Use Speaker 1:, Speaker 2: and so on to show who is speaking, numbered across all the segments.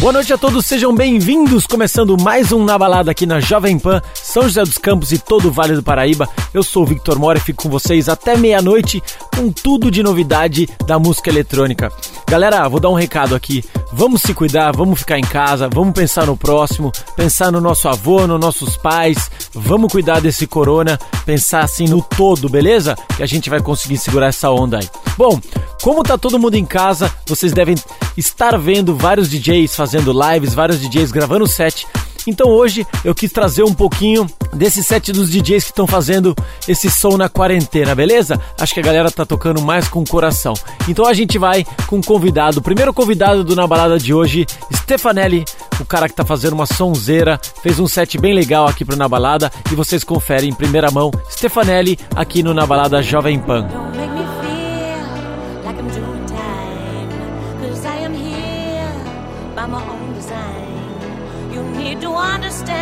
Speaker 1: Boa noite a todos, sejam bem-vindos. Começando mais um Na Balada aqui na Jovem Pan, São José dos Campos e todo o Vale do Paraíba. Eu sou o Victor Mora e fico com vocês até meia-noite com tudo de novidade da música eletrônica. Galera, vou dar um recado aqui. Vamos se cuidar, vamos ficar em casa, vamos pensar no próximo, pensar no nosso avô, nos nossos pais. Vamos cuidar desse corona, pensar assim no todo, beleza? Que a gente vai conseguir segurar essa onda aí. Bom, como tá todo mundo em casa, vocês devem estar vendo vários DJs fazendo lives, vários DJs gravando set. Então hoje eu quis trazer um pouquinho desse set dos DJs que estão fazendo esse som na quarentena, beleza? Acho que a galera tá tocando mais com o coração. Então a gente vai com um convidado, o primeiro convidado do Na Balada de hoje, Stefanelli, o cara que tá fazendo uma sonzeira, fez um set bem legal aqui pro Na Balada e vocês conferem em primeira mão Stefanelli aqui no Na Balada Jovem Pan.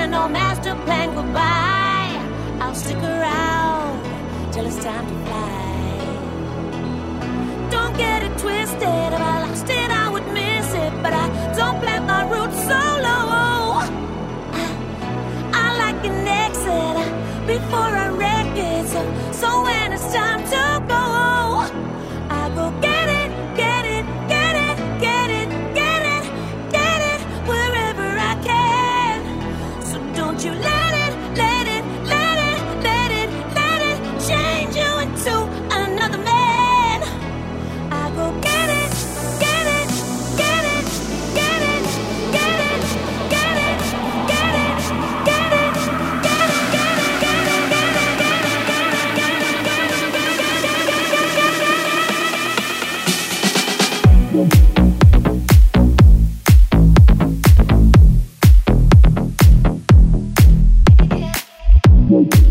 Speaker 2: No master plan goodbye. I'll stick around till it's time to fly. Don't get it twisted. If I lost it, I would miss it. But I don't plant my roots so low. I, like an exit before I wreck it. So, so when it's time to go, Thank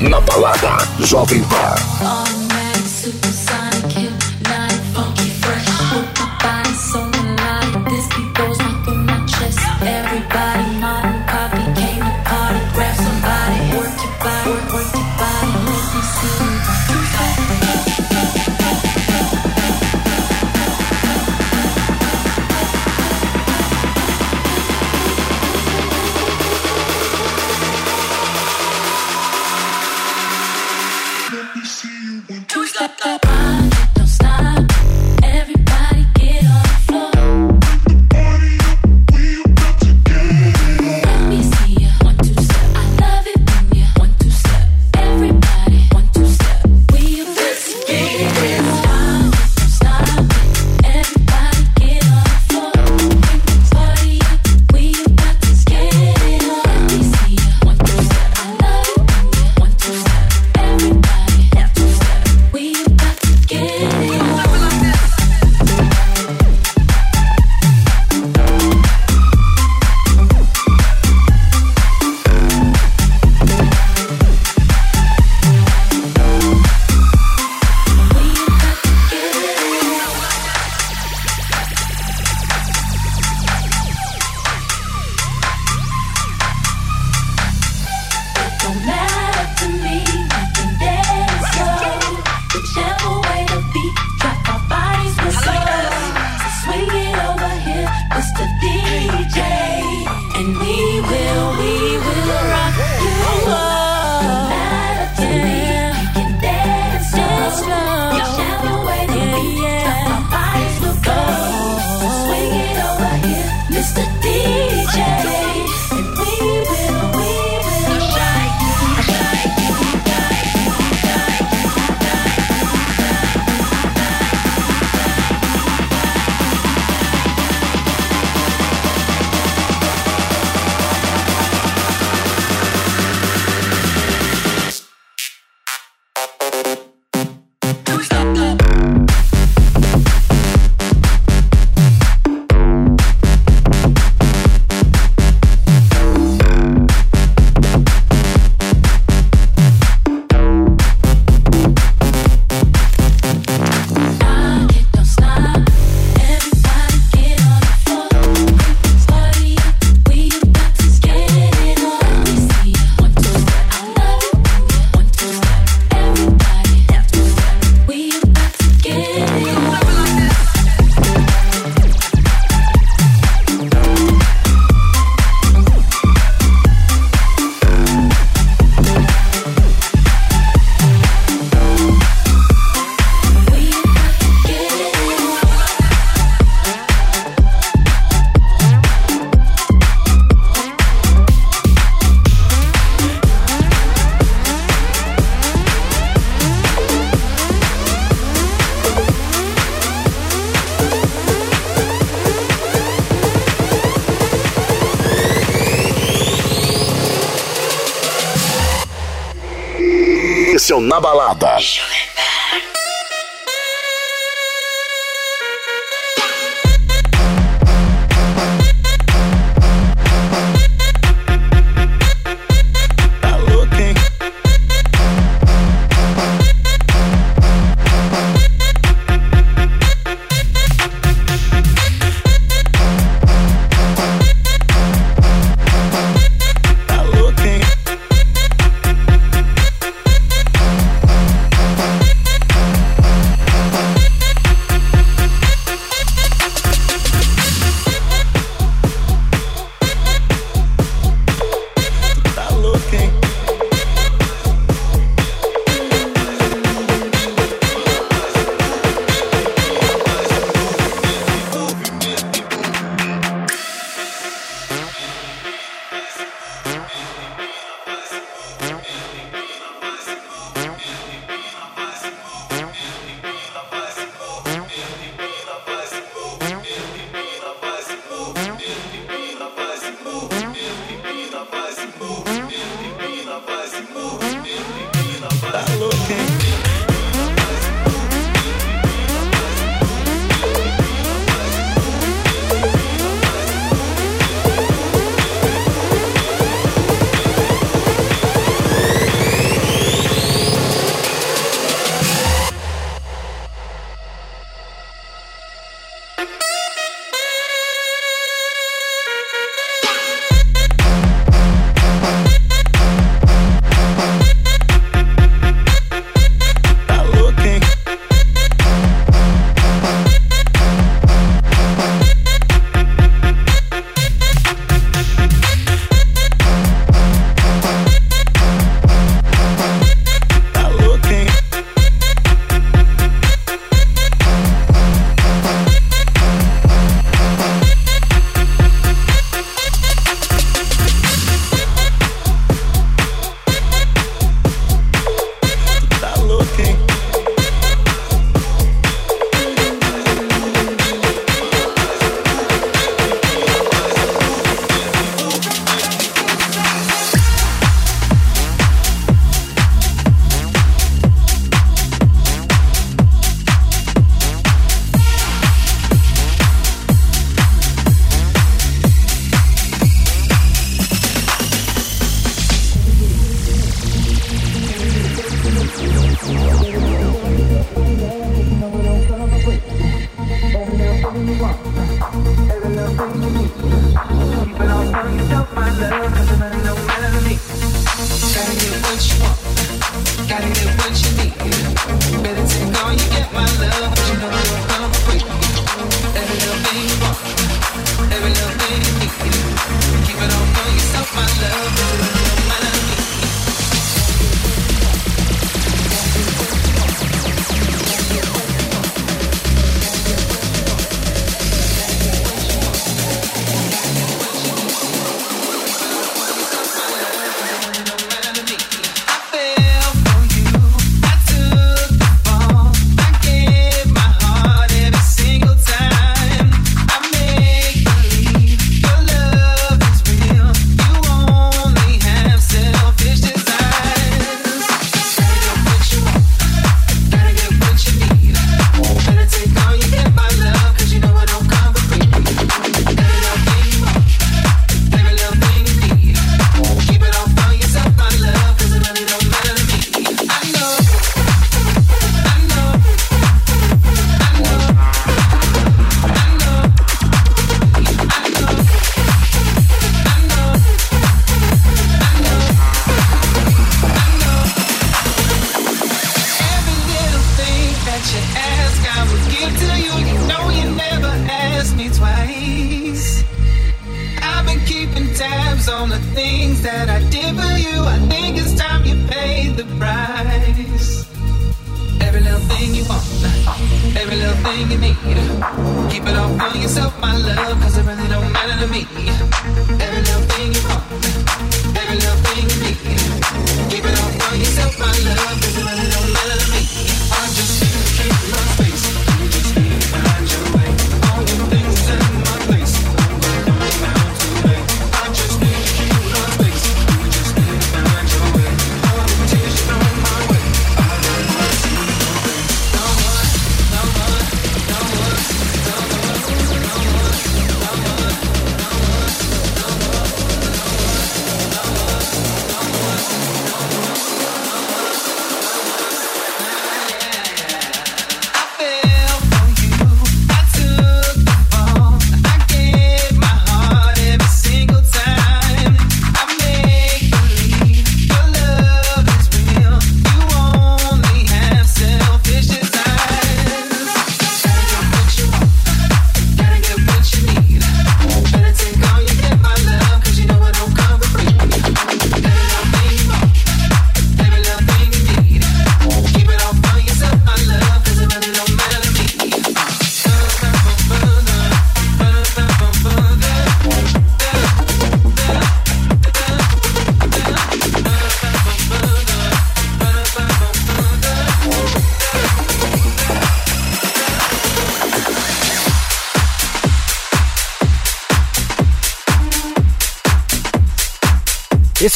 Speaker 3: Na balada Jovem Pan. Balada.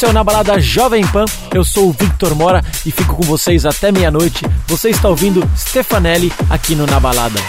Speaker 4: Esse é o Na Balada Jovem Pan. Eu sou o Victor Mora e fico com vocês até meia-noite. Você está ouvindo Stefanelli aqui no Na Balada.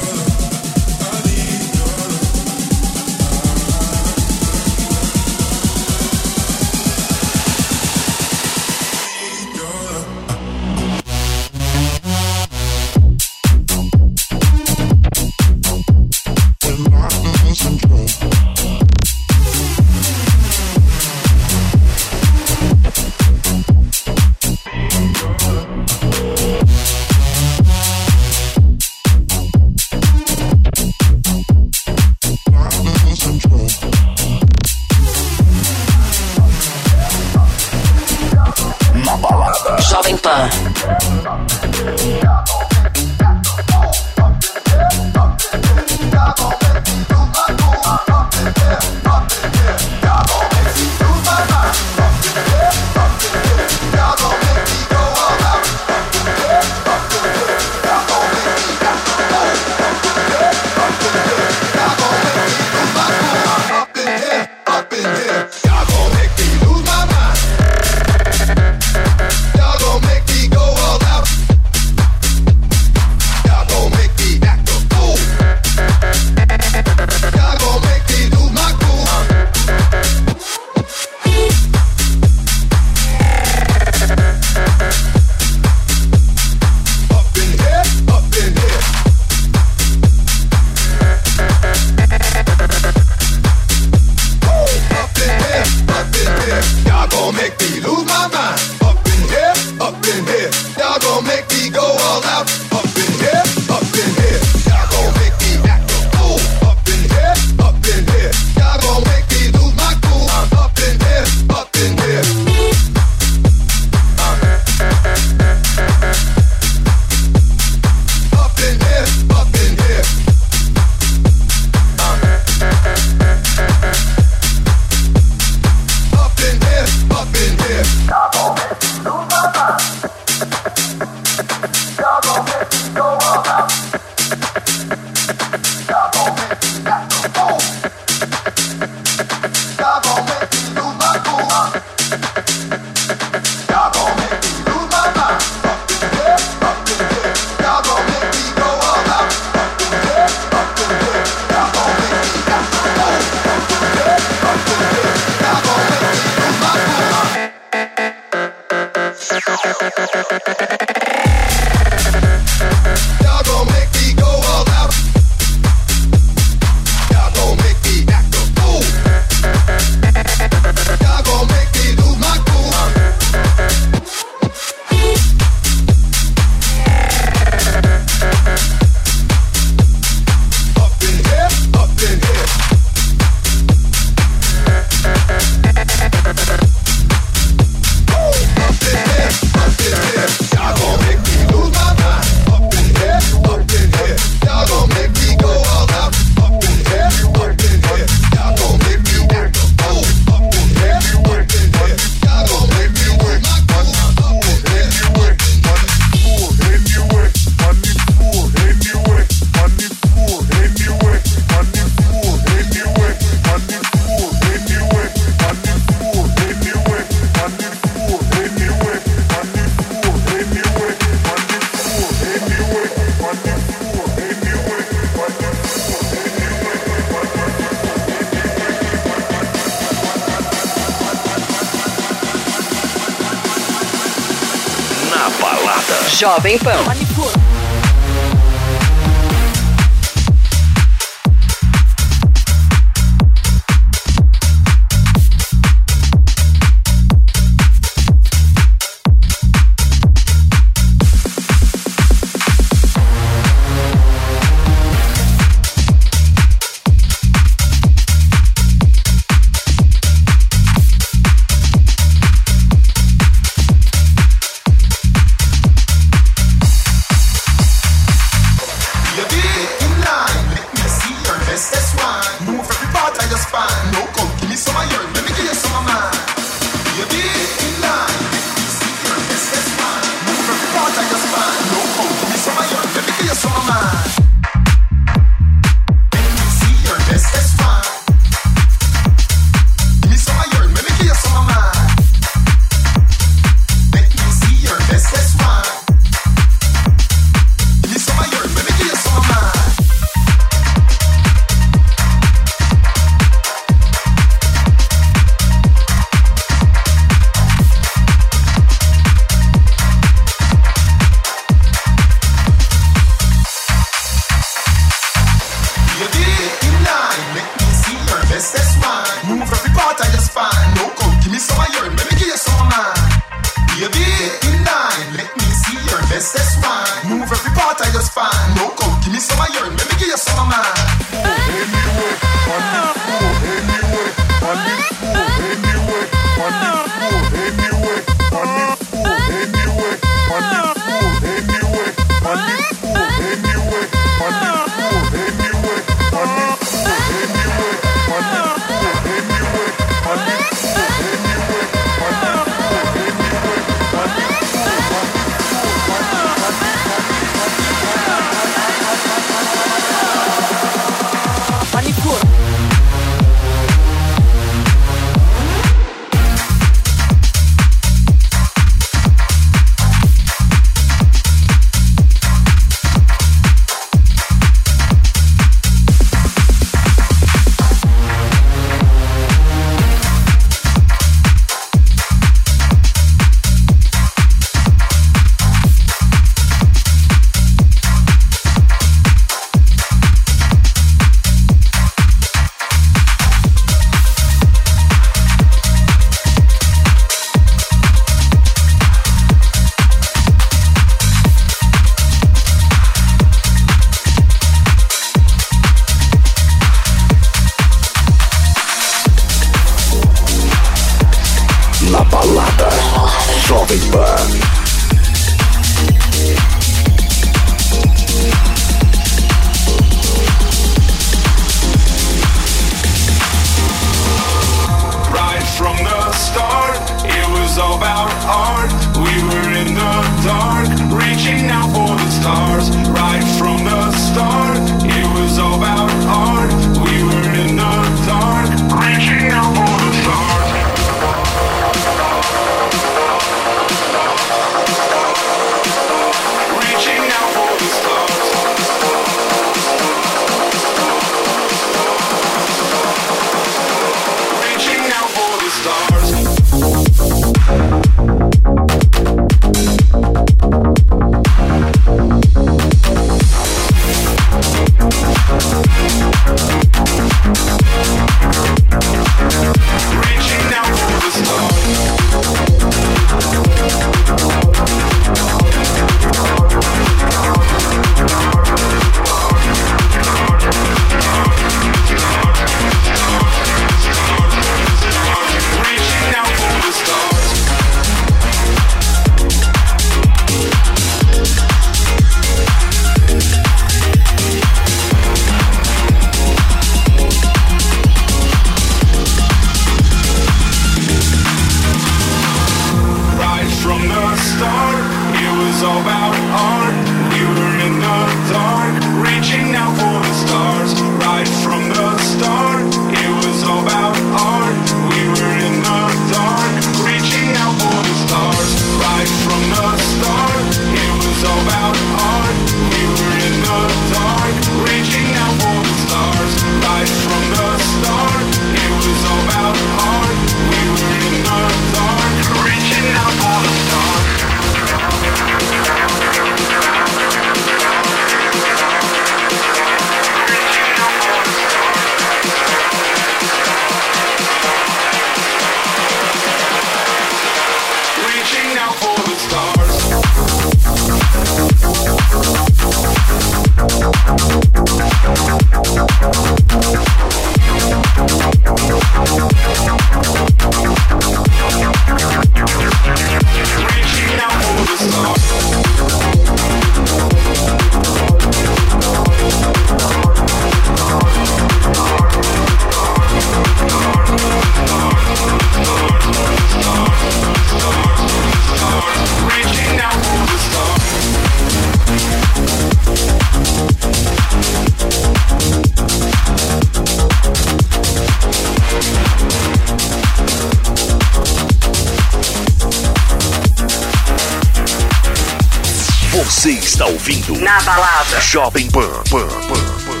Speaker 3: Ouvindo
Speaker 5: Na balada.
Speaker 3: Jovem Pan. Pan, Pan, Pan.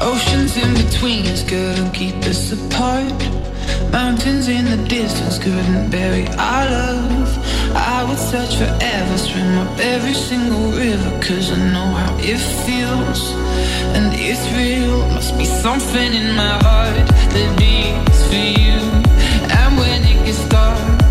Speaker 6: Oceans in between us couldn't keep us apart. Mountains in the distance couldn't bury our love. I would search forever, swim up every single river, cause I know how it feels. And it's real, must be something in my heart that beats for you. And when it gets dark,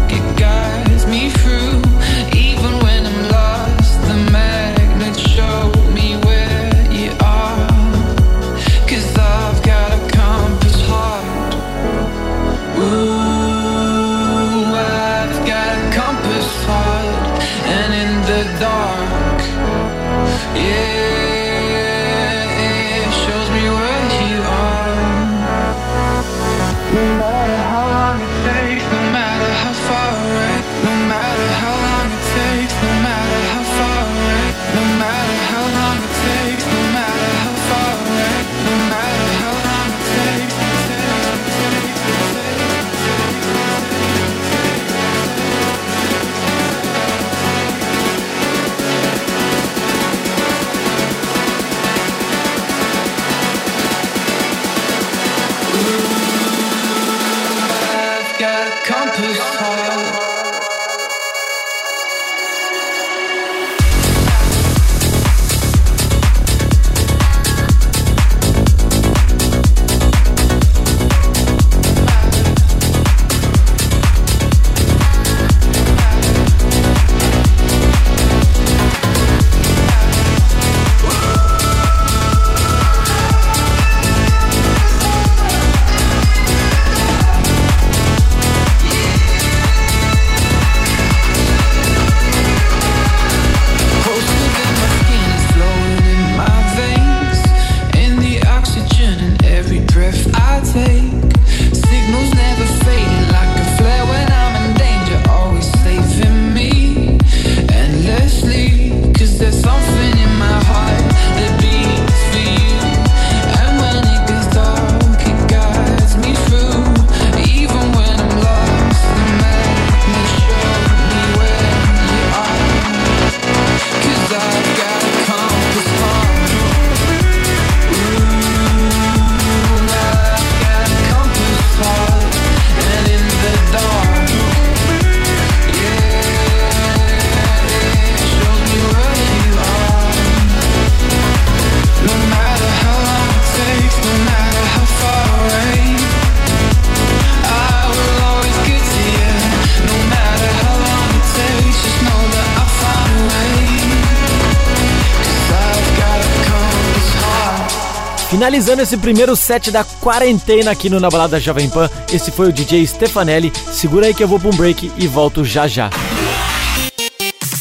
Speaker 1: Finalizando esse primeiro set da quarentena aqui no Na Balada Jovem Pan, esse foi o DJ Stefanelli. Segura aí que eu vou pra um break e volto já já.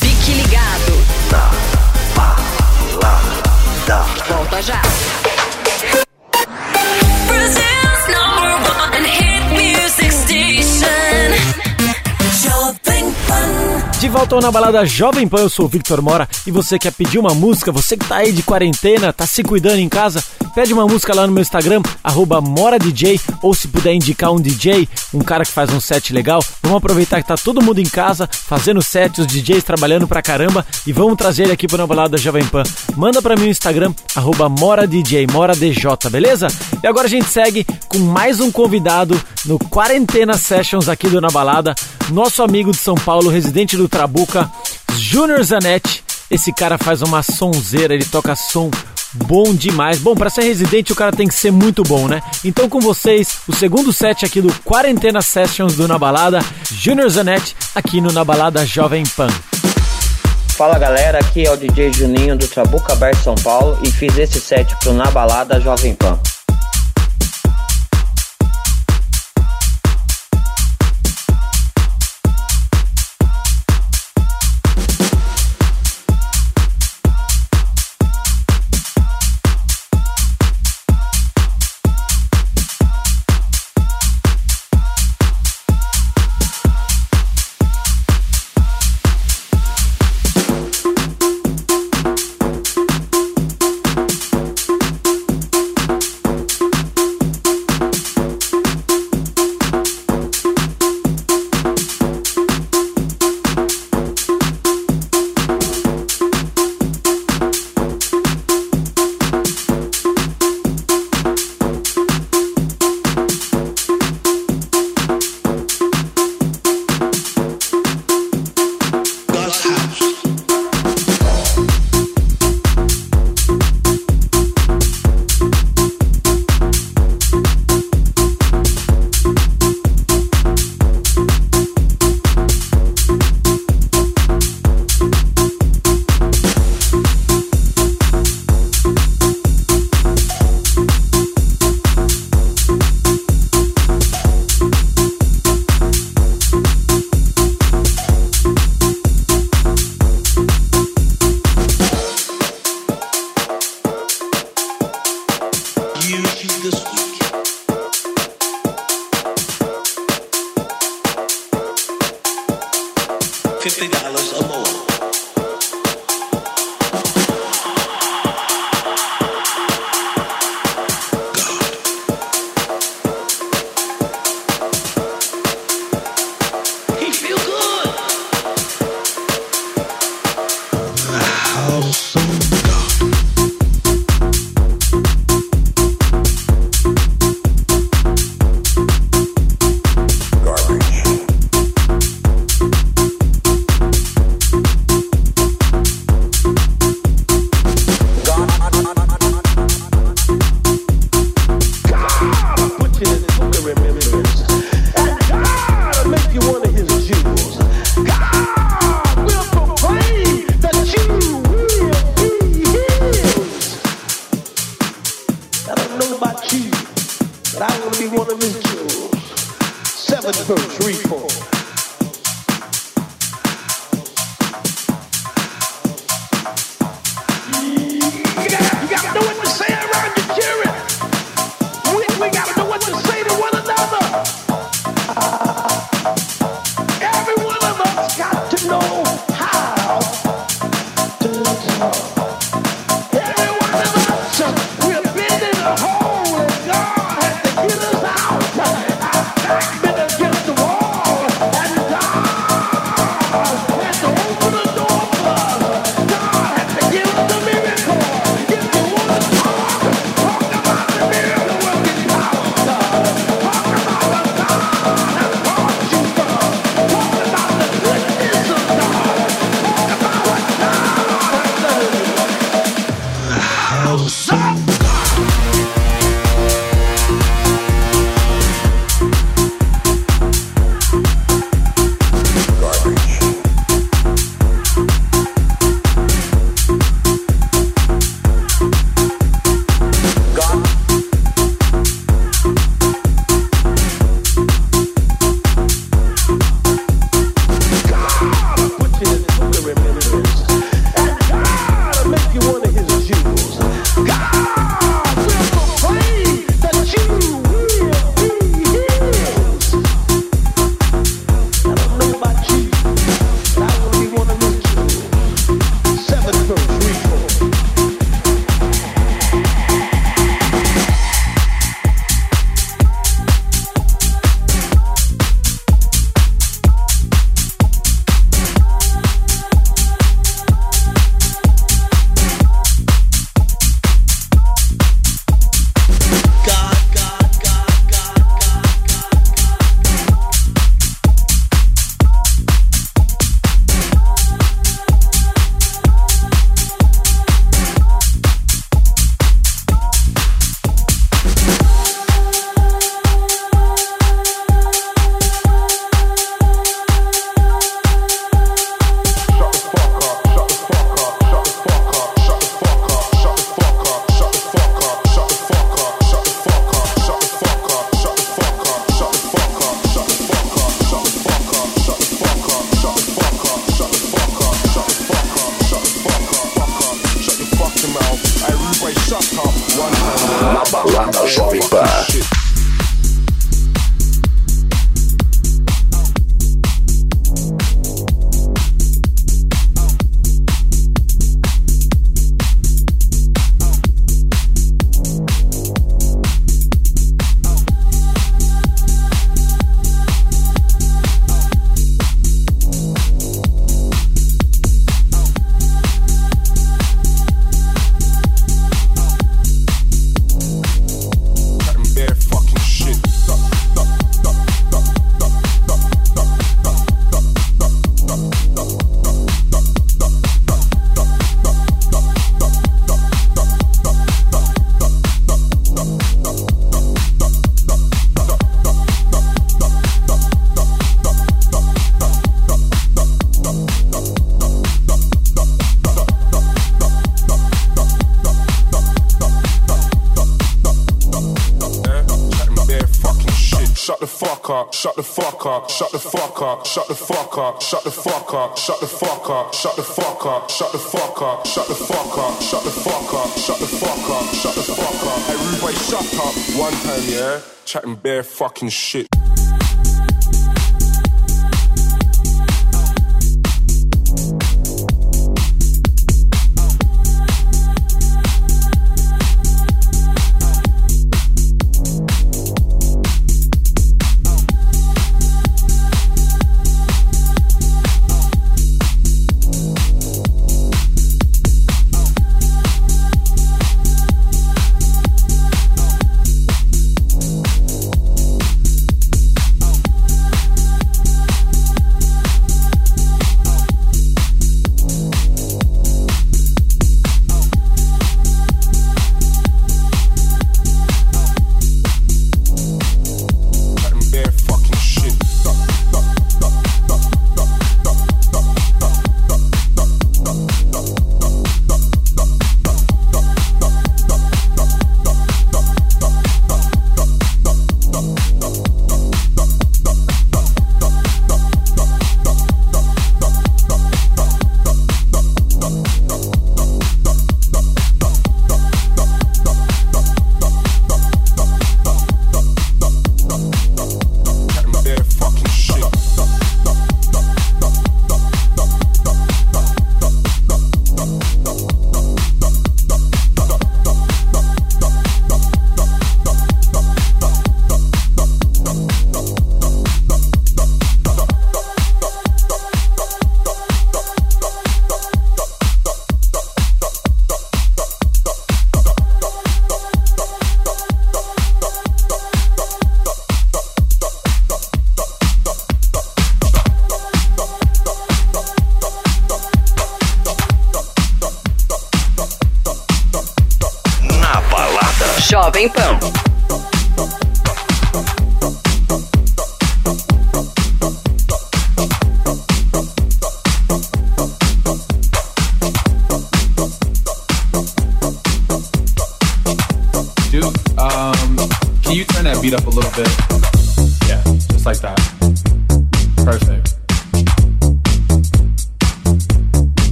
Speaker 5: Fique ligado. Volta já.
Speaker 1: Volta Na Balada Jovem Pan, eu sou o Victor Mora. E você quer pedir uma música, você que tá aí de quarentena, tá se cuidando em casa, pede uma música lá no meu Instagram, MoraDJ, ou se puder indicar um DJ, um cara que faz um set legal, vamos aproveitar que tá todo mundo em casa, fazendo set, os DJs trabalhando pra caramba, e vamos trazer ele aqui pro Na Balada Jovem Pan. Manda pra mim no Instagram, MoraDJ, MoraDJ, beleza? E agora a gente segue com mais um convidado no Quarentena Sessions aqui do Na Balada, nosso amigo de São Paulo, residente do Trabuca, Júnior Zanetti. Esse cara faz uma sonzeira, ele toca som bom demais. Bom, para ser residente o cara tem que ser muito bom, né? Então com vocês, o segundo set aqui do Quarentena Sessions do Na Balada, Júnior Zanetti, aqui no Na Balada Jovem Pan.
Speaker 7: Fala galera, aqui é o DJ Juninho do Trabuca Bar São Paulo e fiz esse set pro Na Balada Jovem Pan.
Speaker 8: I only want to meet you. Seven first repo. Up,
Speaker 9: shut the fuck up, shut the fuck up, shut the fuck up, shut the fuck up, shut the fuck up, shut the fuck up, shut the fuck up, shut the fuck up, shut the fuck up, shut the fuck up, shut the fuck up. Everybody shut up one time, yeah? Chatting bare fucking shit.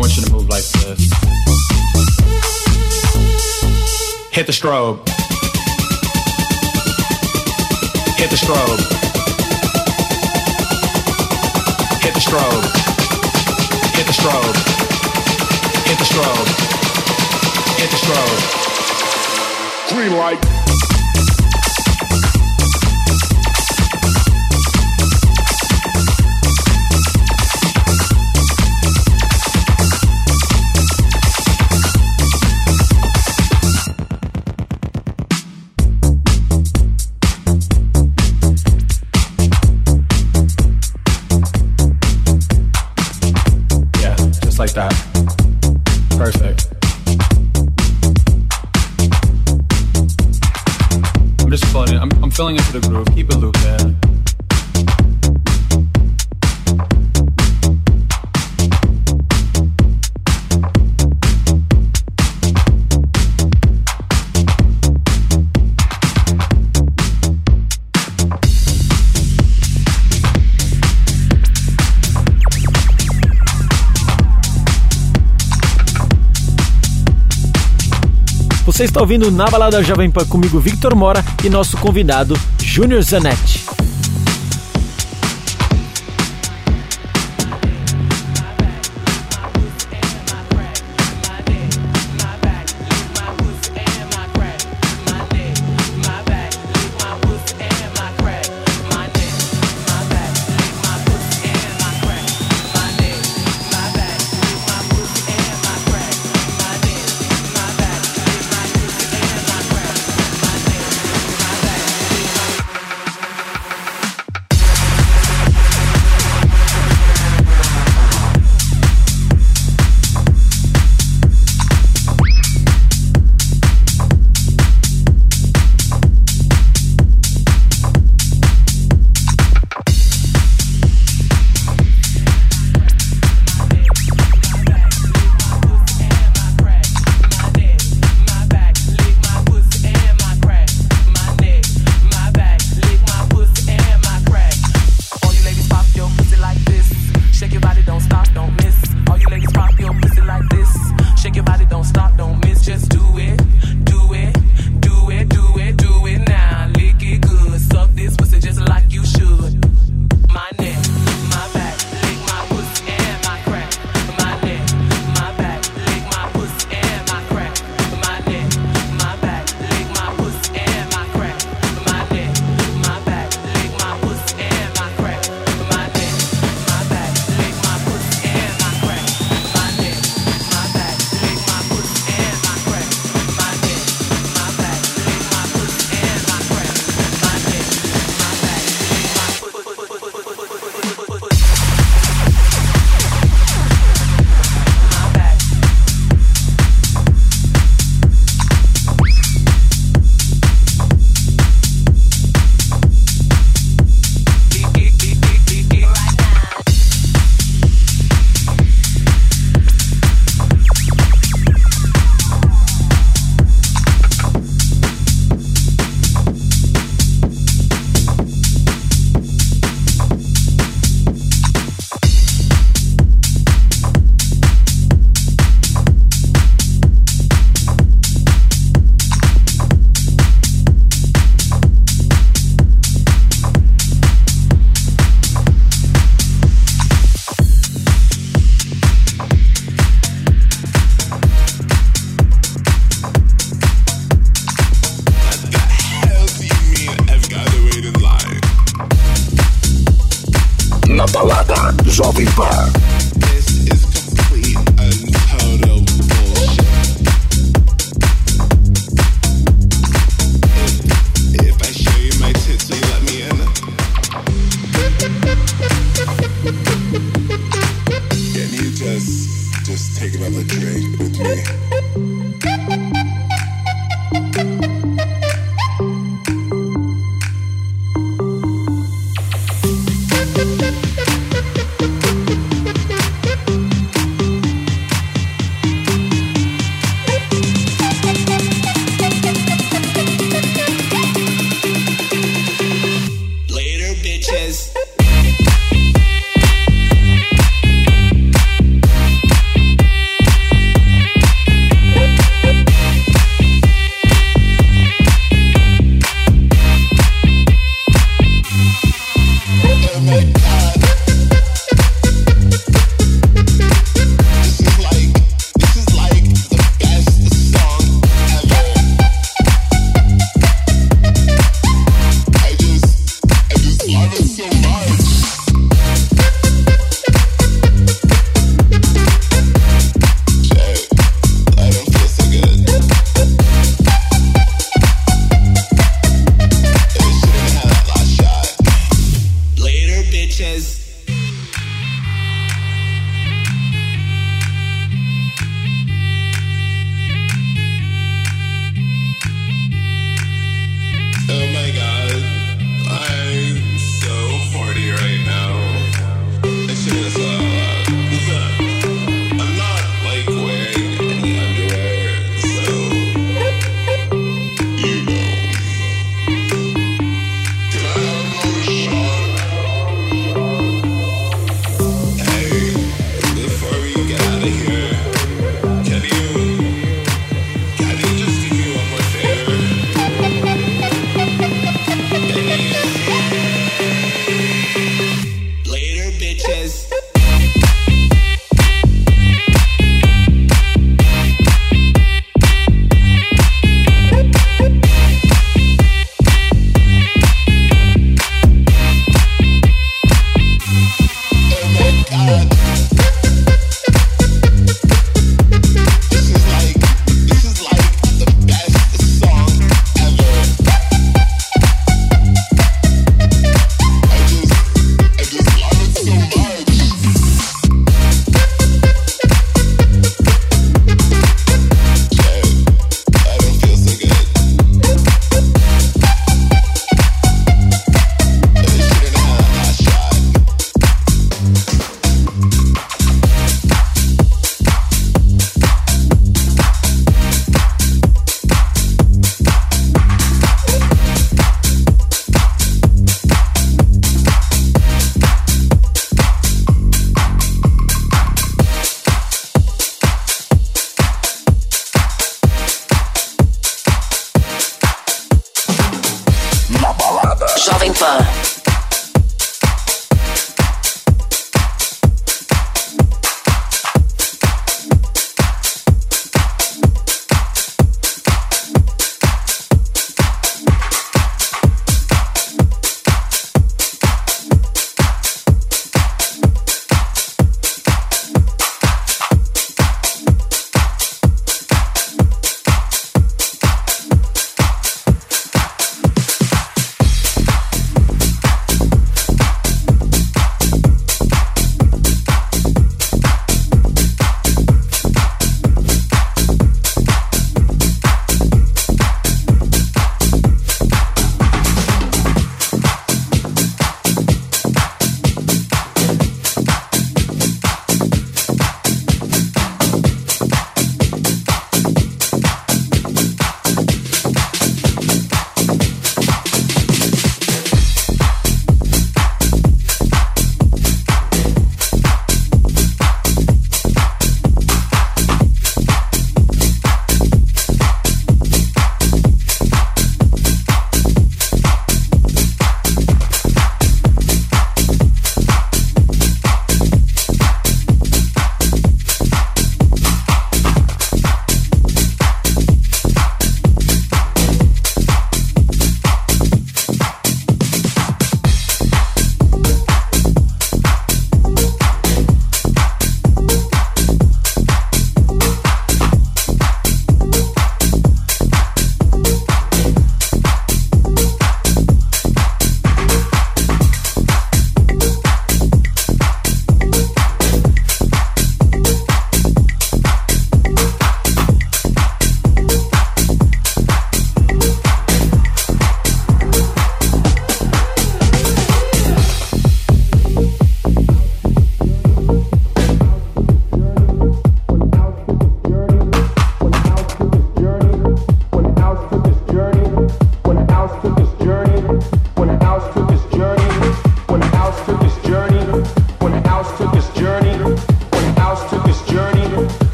Speaker 10: want you to move like this. Hit the strobe. Hit the strobe. Hit the strobe. Hit the strobe. Hit the strobe. Hit the strobe.
Speaker 11: Green light.
Speaker 10: into the groove.
Speaker 12: Está ouvindo na Balada Jovem Pan comigo, Victor Mora, e nosso convidado, Júnior Zanetti.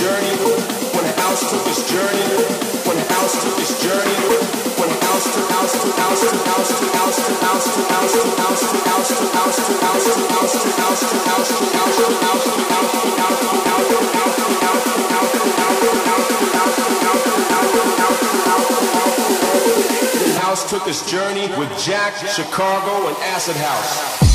Speaker 13: Journey, when house took its journey, when house took its journey, when house to house to house to house to house to house to house to house to house to house to house to house to house to house to house to house to house to house to house took its journey with Jack, Chicago, and Acid House.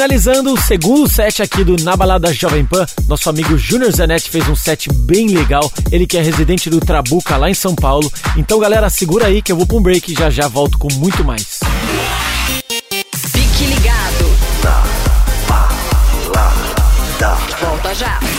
Speaker 1: Finalizando o segundo set aqui do Na Balada Jovem Pan, nosso amigo Júnior Zanetti fez um set bem legal. Ele que é residente do Trabuca lá em São Paulo. Então, galera, segura aí que eu vou pra um break e já já volto com muito mais.
Speaker 5: Fique ligado. Volta já.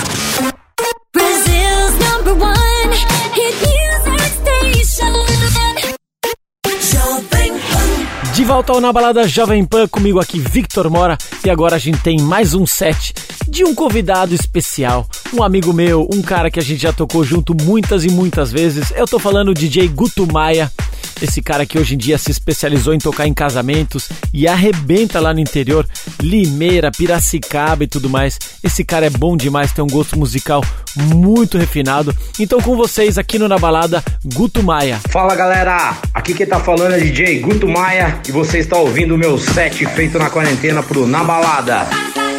Speaker 1: Volta ao Na Balada Jovem Pan, comigo aqui Victor Mora. E agora a gente tem mais um set de um convidado especial. Um amigo meu, um cara que a gente já tocou junto muitas e muitas vezes. Eu tô falando DJ Guto Maia. Esse cara que hoje em dia se especializou em tocar em casamentos e arrebenta lá no interior, Limeira, Piracicaba e tudo mais. Esse cara é bom demais, tem um gosto musical muito refinado. Então com vocês aqui no Na Balada, Guto Maia.
Speaker 14: Fala galera, aqui quem tá falando é DJ Guto Maia e você está ouvindo o meu set feito na quarentena pro Na Balada.
Speaker 3: balada.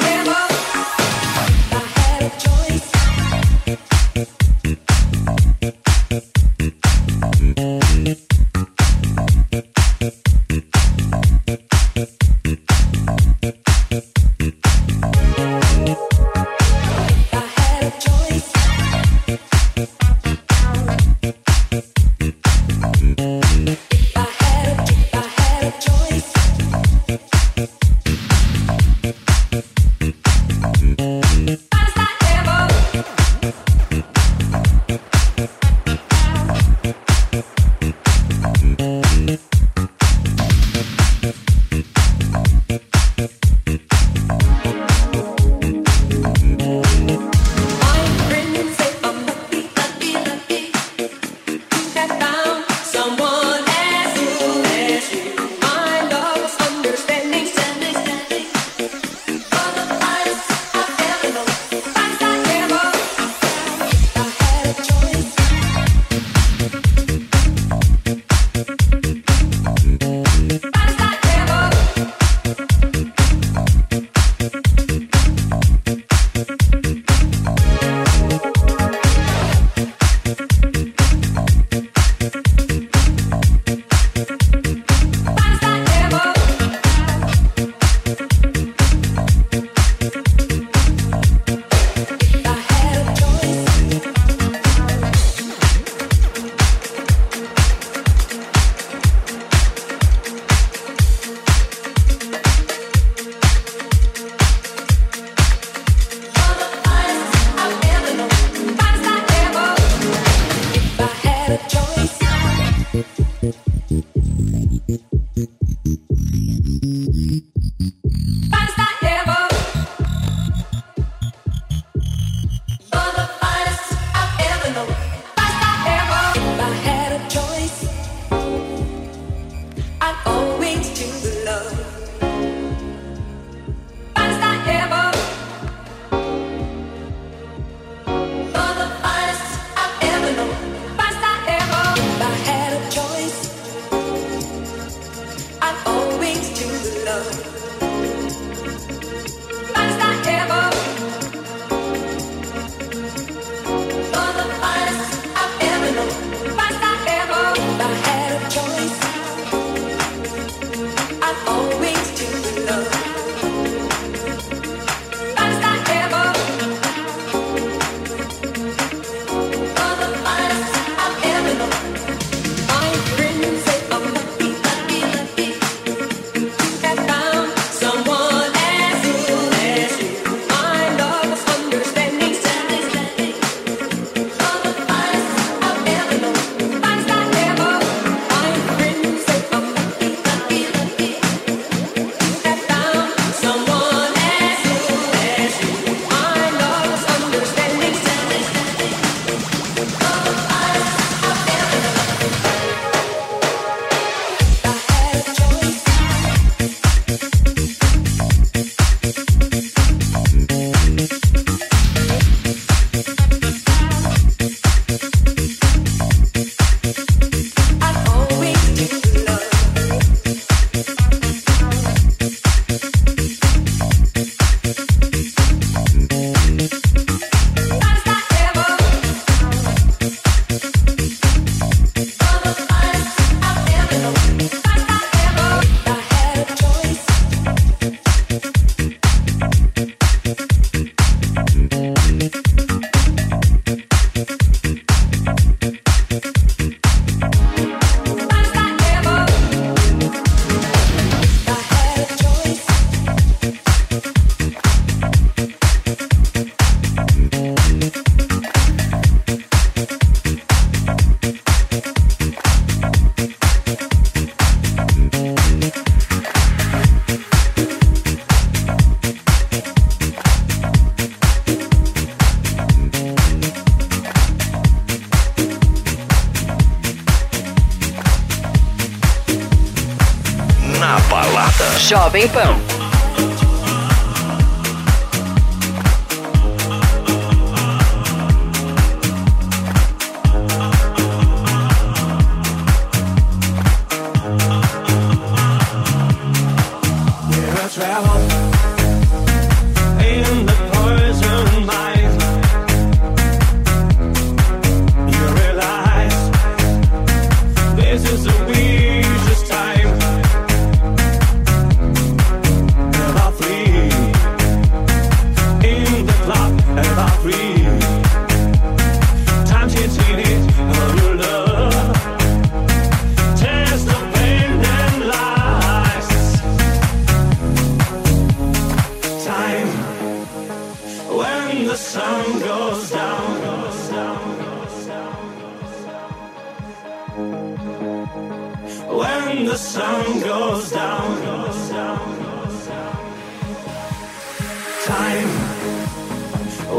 Speaker 15: Time.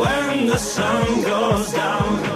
Speaker 15: When the sun goes down,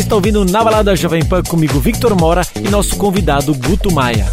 Speaker 1: Você está ouvindo Na Balada Jovem Pan comigo, Victor Mora, e nosso convidado Guto Maia.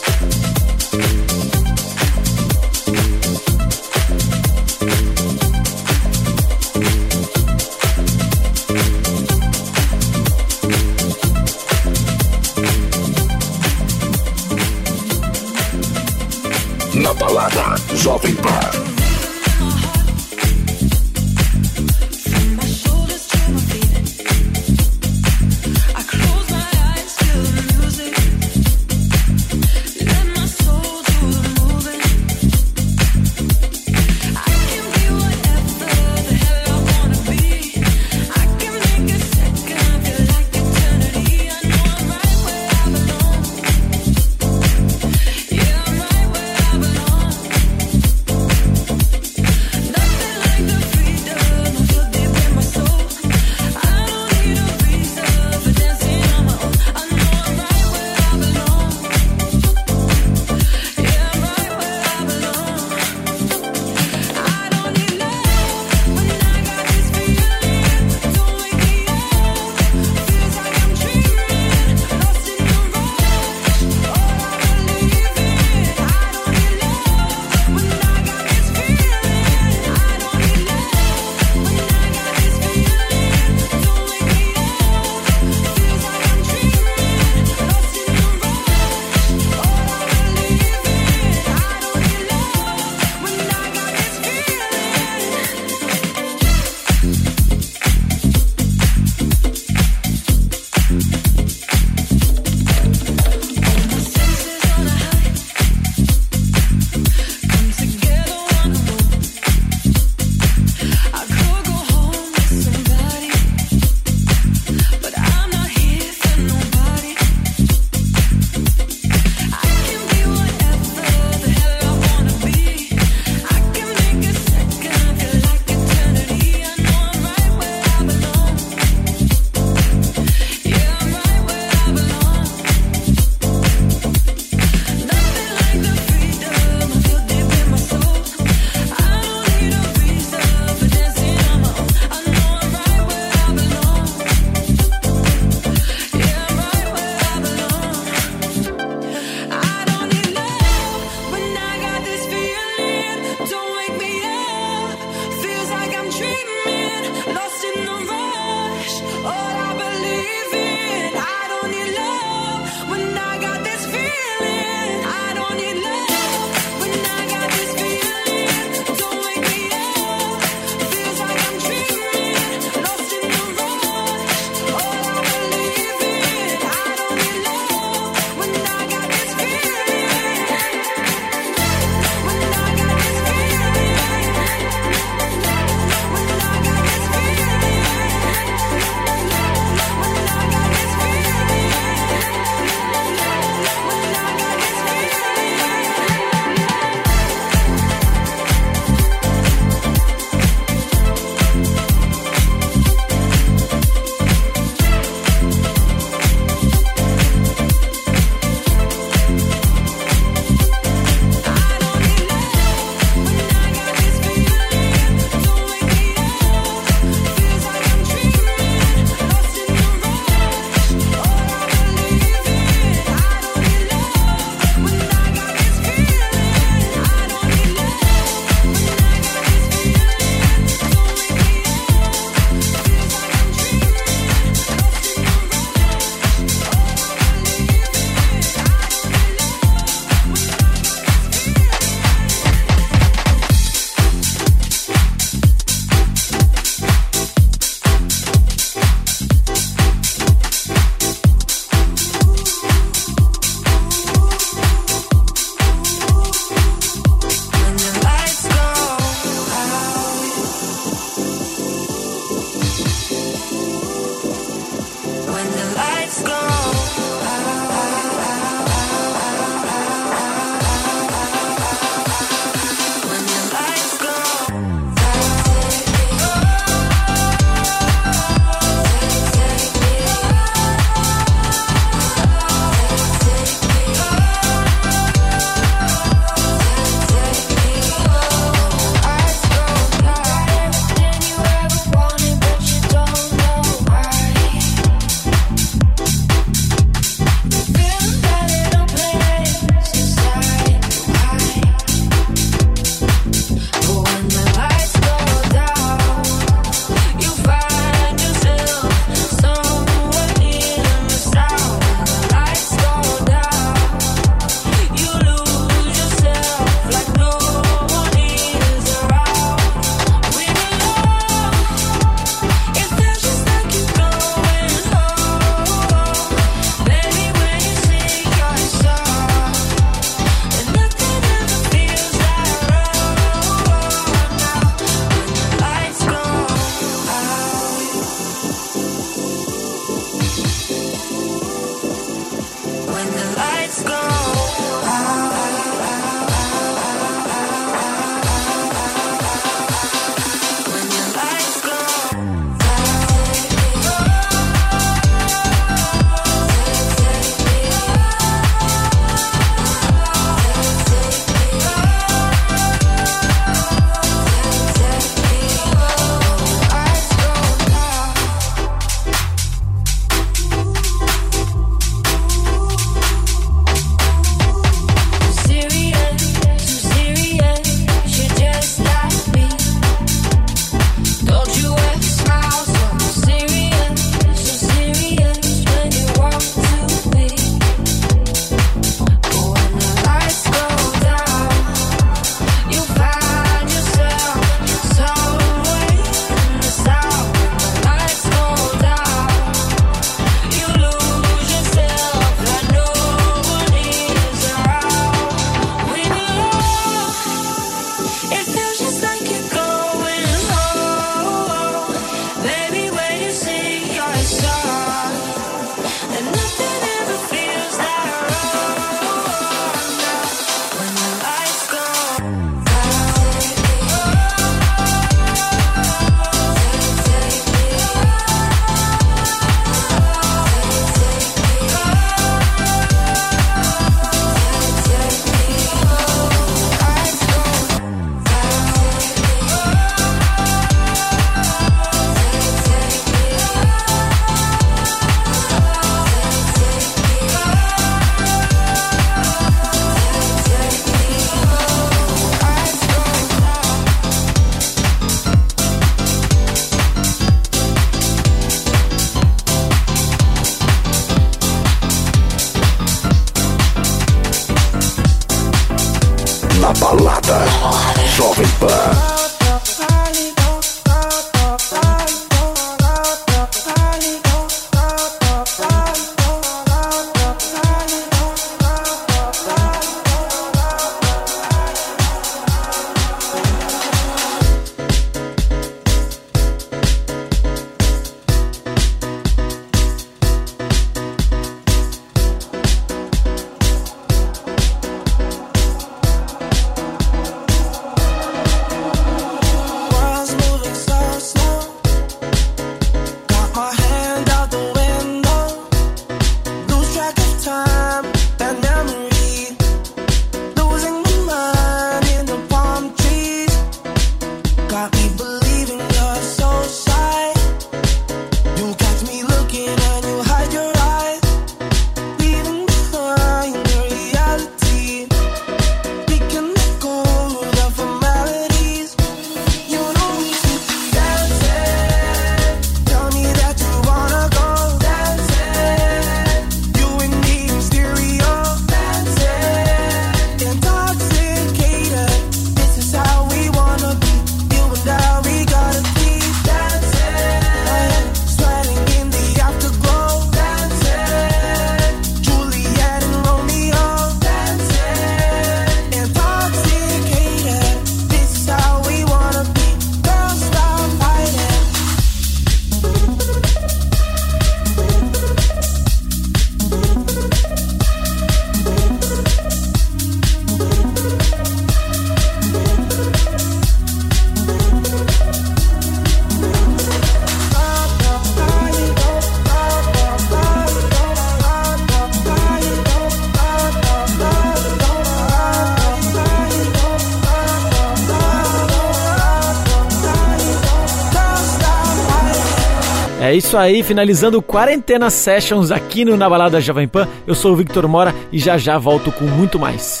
Speaker 1: É isso aí, finalizando Quarentena Sessions aqui no Na Balada Jovem Pan. Eu sou o Victor Mora e já já volto com muito mais.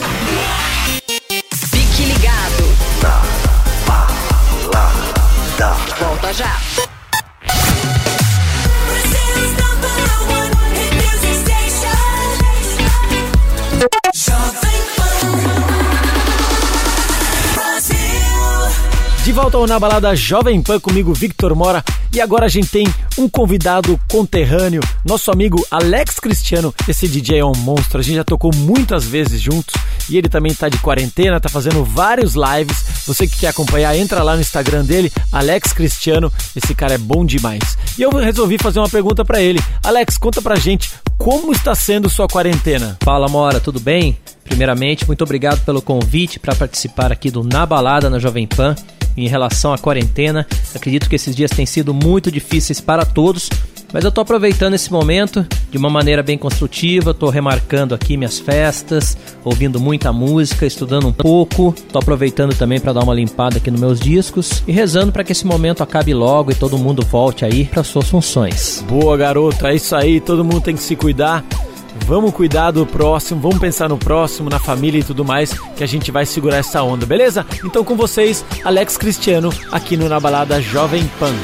Speaker 5: Fique ligado. Volta já.
Speaker 1: De volta ao Na Balada Jovem Pan comigo, Victor Mora. E agora a gente tem um convidado conterrâneo, nosso amigo Alex Cristiano. Esse DJ é um monstro, a gente já tocou muitas vezes juntos e ele também tá de quarentena, tá fazendo vários lives. Você que quer acompanhar, entra lá no Instagram dele, Alex Cristiano. Esse cara é bom demais. E eu resolvi fazer uma pergunta pra ele. Alex, conta pra gente como está sendo sua quarentena.
Speaker 16: Fala, Mora, tudo bem? Primeiramente, muito obrigado pelo convite para participar aqui do Na Balada na Jovem Pan. Em relação à quarentena, acredito que esses dias têm sido muito difíceis para todos, mas eu tô aproveitando esse momento de uma maneira bem construtiva, tô remarcando aqui minhas festas, ouvindo muita música, estudando um pouco, tô aproveitando também para dar uma limpada aqui nos meus discos e rezando para que esse momento acabe logo e todo mundo volte aí para suas funções.
Speaker 1: Boa, garoto, é isso aí, todo mundo tem que se cuidar. Vamos cuidar do próximo, vamos pensar no próximo, na família e tudo mais, que a gente vai segurar essa onda, beleza? Então com vocês, Alex Cristiano, aqui no Na Balada Jovem Pan.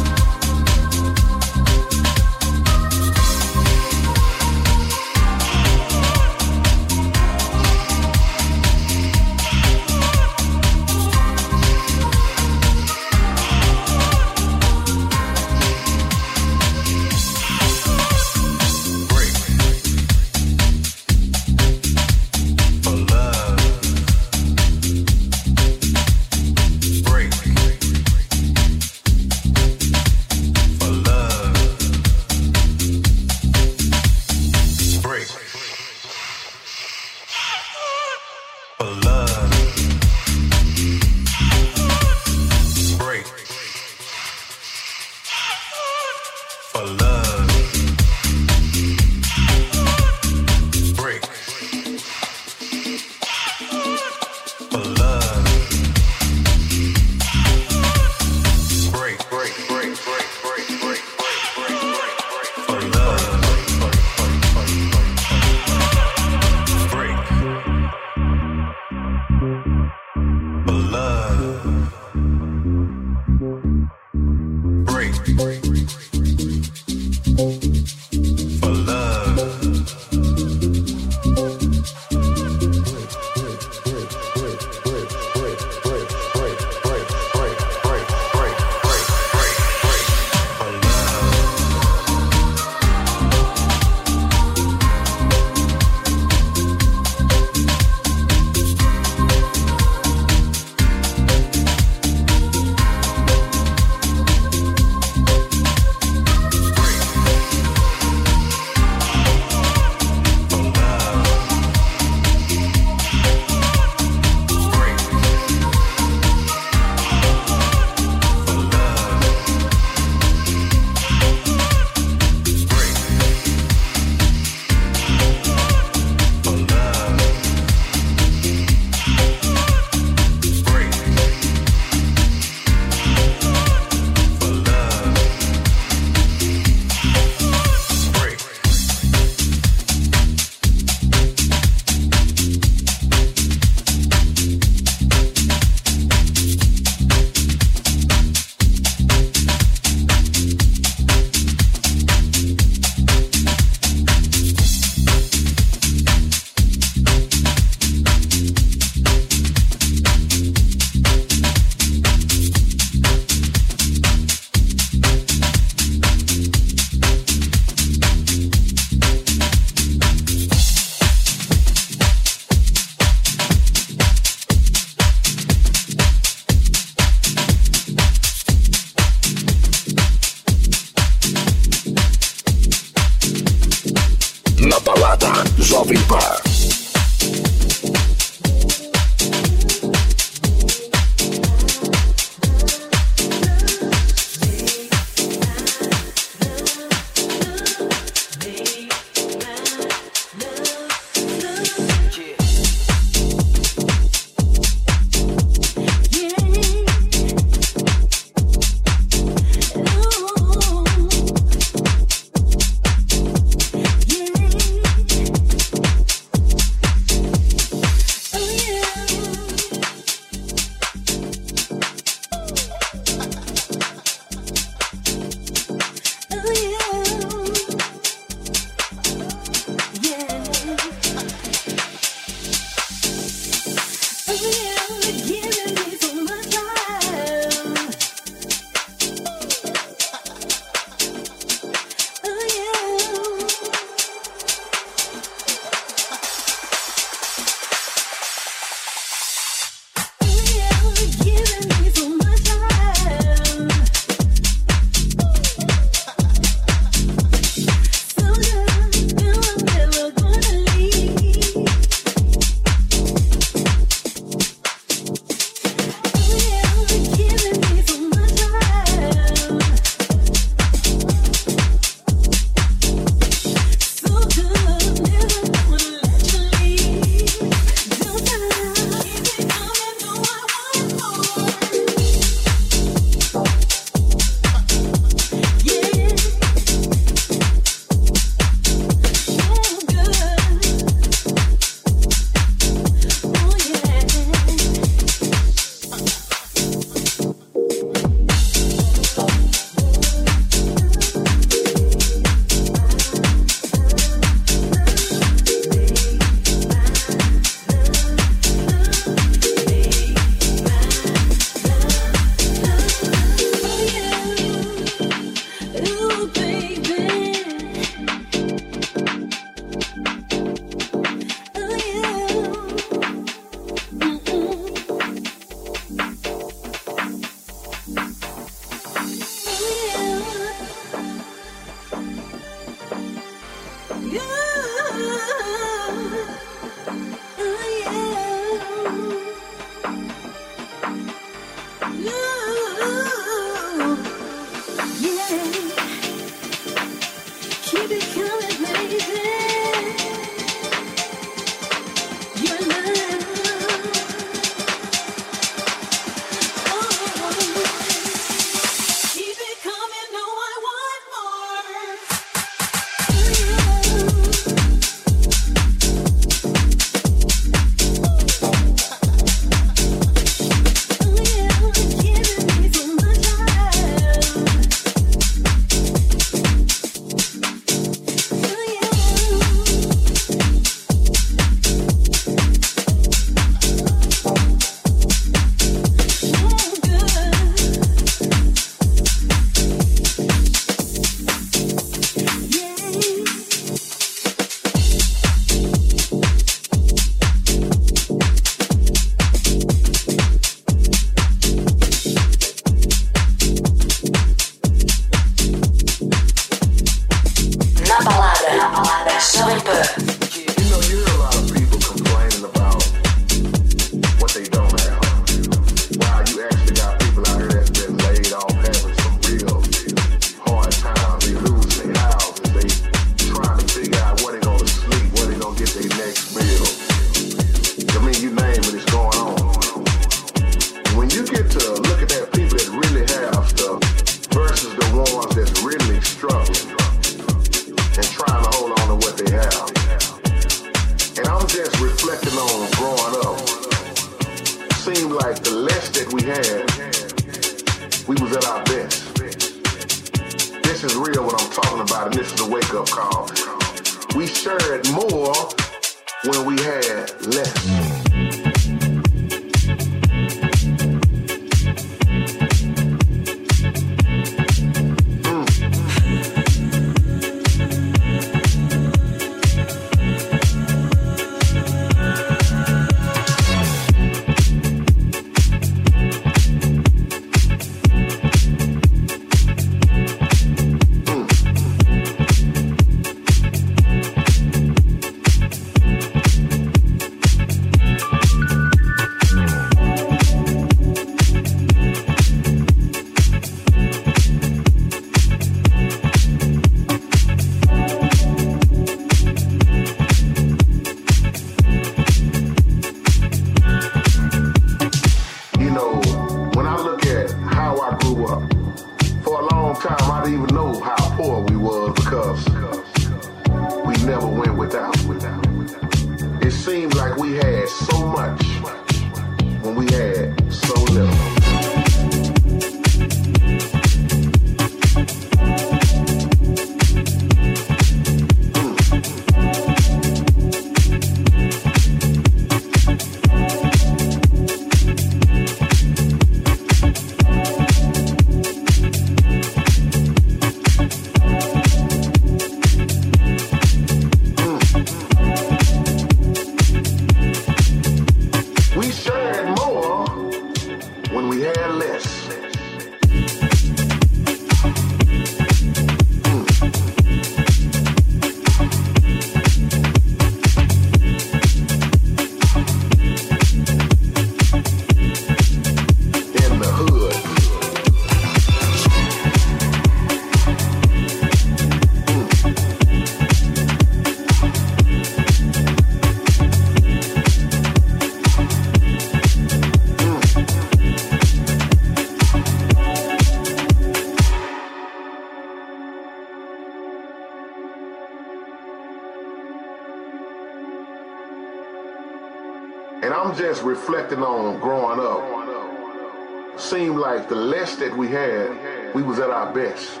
Speaker 17: reflecting on growing up, seemed like the less that we had, we was at our best.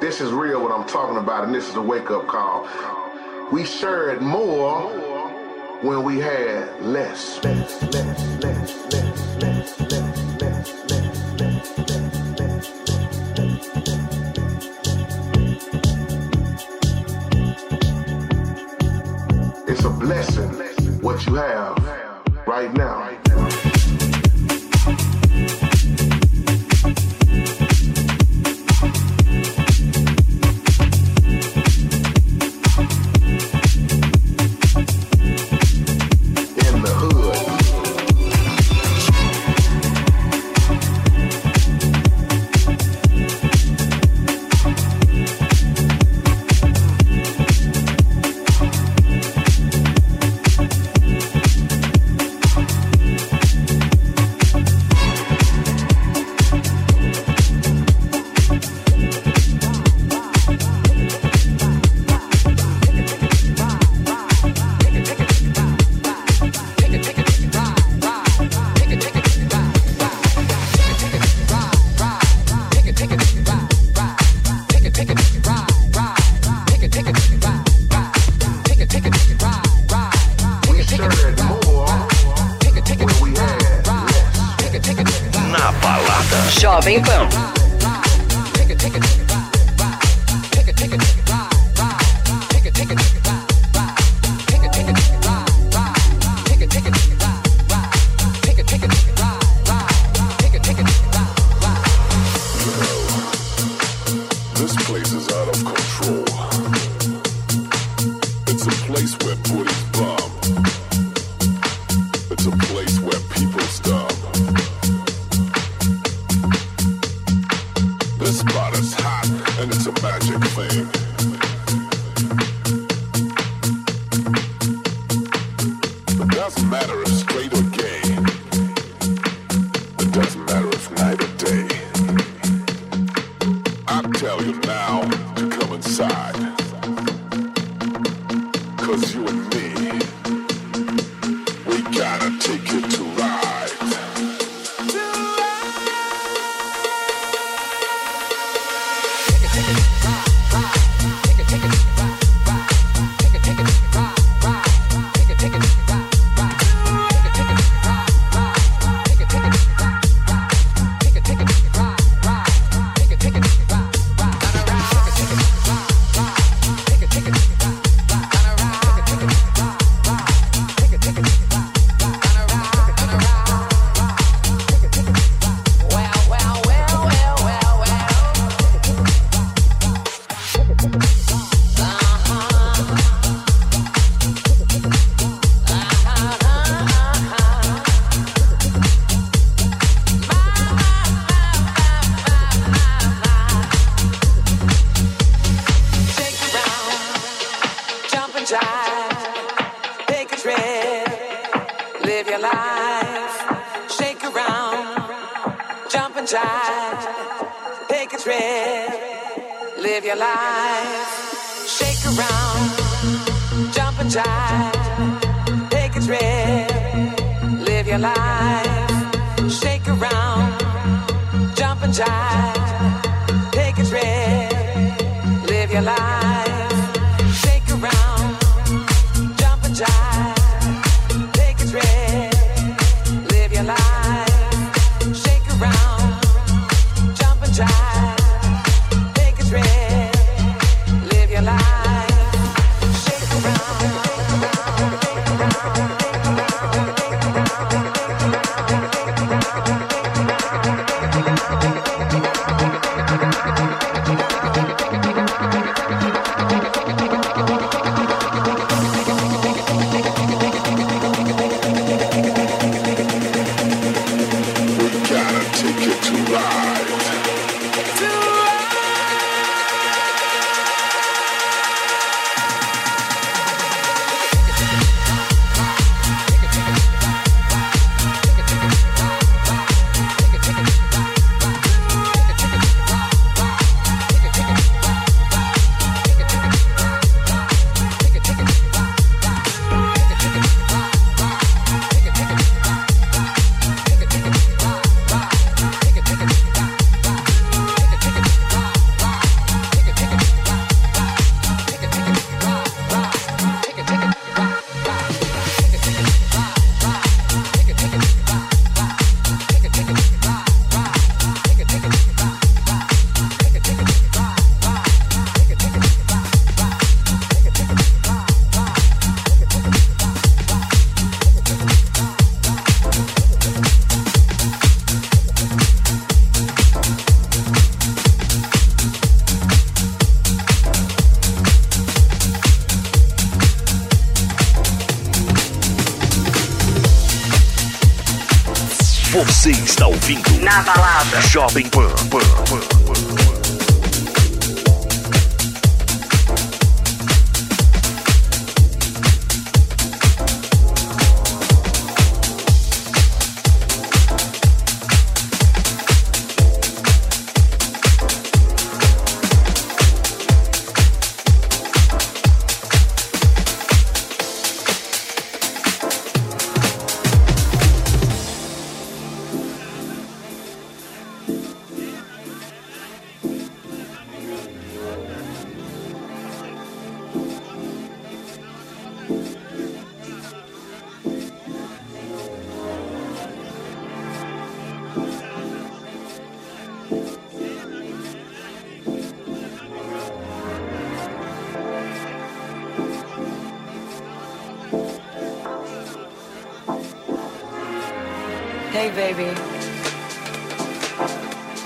Speaker 17: This is real what I'm talking about, and this is a wake-up call. We shared more when we had less. It's a blessing what you have right now.
Speaker 18: Shopping boom.
Speaker 19: Hey, baby.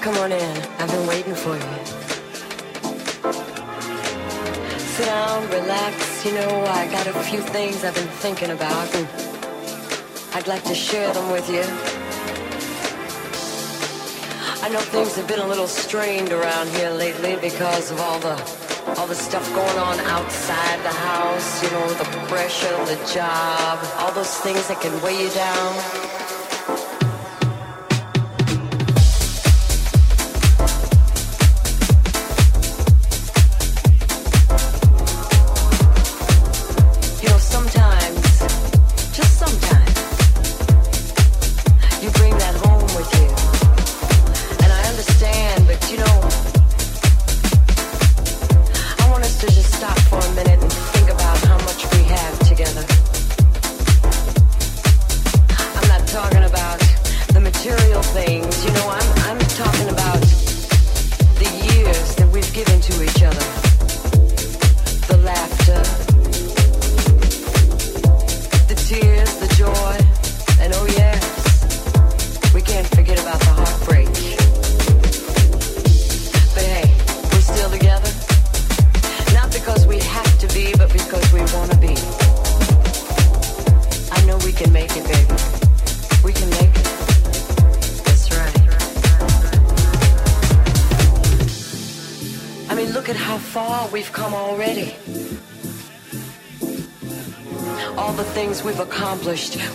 Speaker 19: Come on in. I've been waiting for you. Sit down, relax. You know, I got a few things I've been thinking about, and I'd like to share them with you. I know things have been a little strained around here lately because of all the all the stuff going on outside the house, you know, the pressure, the job, all those things that can weigh you down.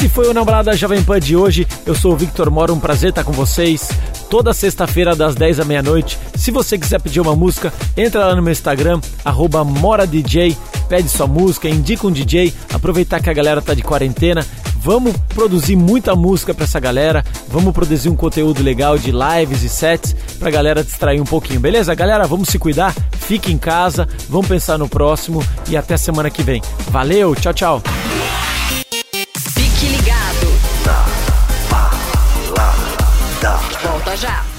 Speaker 1: Esse foi o Namorada Jovem Pan de hoje. Eu sou o Victor Mora, um prazer estar com vocês. Toda sexta-feira, das 10 à meia-noite. Se você quiser pedir uma música, entra lá no meu Instagram, MoraDJ, pede sua música, indica um DJ, aproveitar que a galera tá de quarentena. Vamos produzir muita música para essa galera, vamos produzir um conteúdo legal de lives e sets pra galera distrair um pouquinho, beleza? Galera, vamos se cuidar, fique em casa, vamos pensar no próximo e até semana que vem. Valeu, tchau, tchau.
Speaker 19: Госпожа